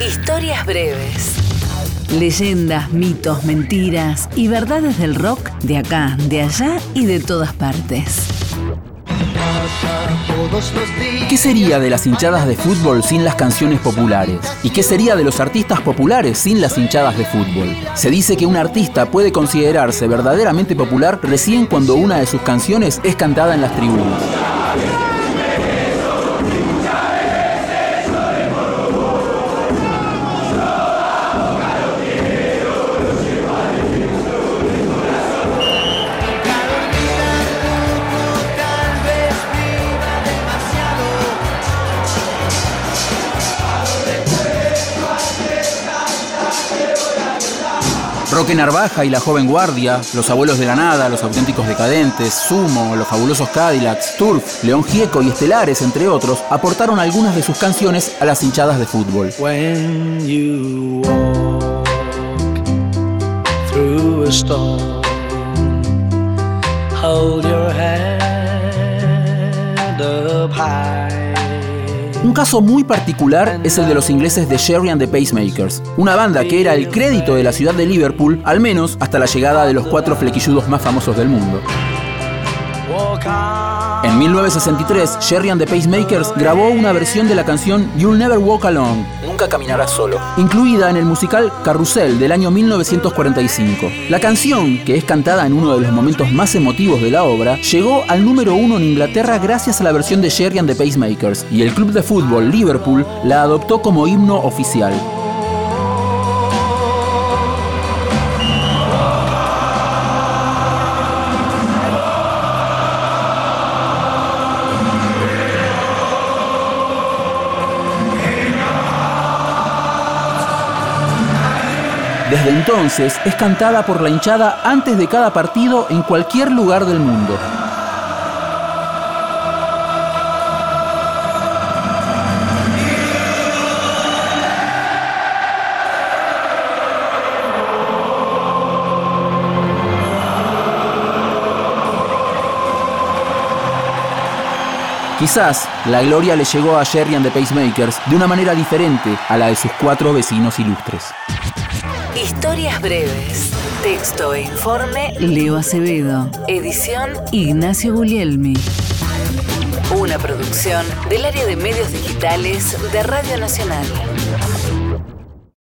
Historias breves. Leyendas, mitos, mentiras y verdades del rock de acá, de allá y de todas partes. ¿Qué sería de las hinchadas de fútbol sin las canciones populares? ¿Y qué sería de los artistas populares sin las hinchadas de fútbol? Se dice que un artista puede considerarse verdaderamente popular recién cuando una de sus canciones es cantada en las tribunas. Roque Narvaja y la joven guardia, Los abuelos de la nada, Los auténticos decadentes, Sumo, Los fabulosos Cadillacs, Turf, León Gieco y Estelares, entre otros, aportaron algunas de sus canciones a las hinchadas de fútbol. Un caso muy particular es el de los ingleses de Sherry and the Pacemakers, una banda que era el crédito de la ciudad de Liverpool, al menos hasta la llegada de los cuatro flequilludos más famosos del mundo. En 1963, Sherry and the Pacemakers grabó una versión de la canción You'll Never Walk Alone, Nunca Caminarás Solo, incluida en el musical Carrusel del año 1945. La canción, que es cantada en uno de los momentos más emotivos de la obra, llegó al número uno en Inglaterra gracias a la versión de Sherry and the Pacemakers, y el club de fútbol Liverpool la adoptó como himno oficial. Desde entonces es cantada por la hinchada antes de cada partido en cualquier lugar del mundo. Quizás la gloria le llegó a Jerry and the Pacemakers de una manera diferente a la de sus cuatro vecinos ilustres. Historias breves. Texto e informe Leo Acevedo. Edición Ignacio Guglielmi. Una producción del área de medios digitales de Radio Nacional.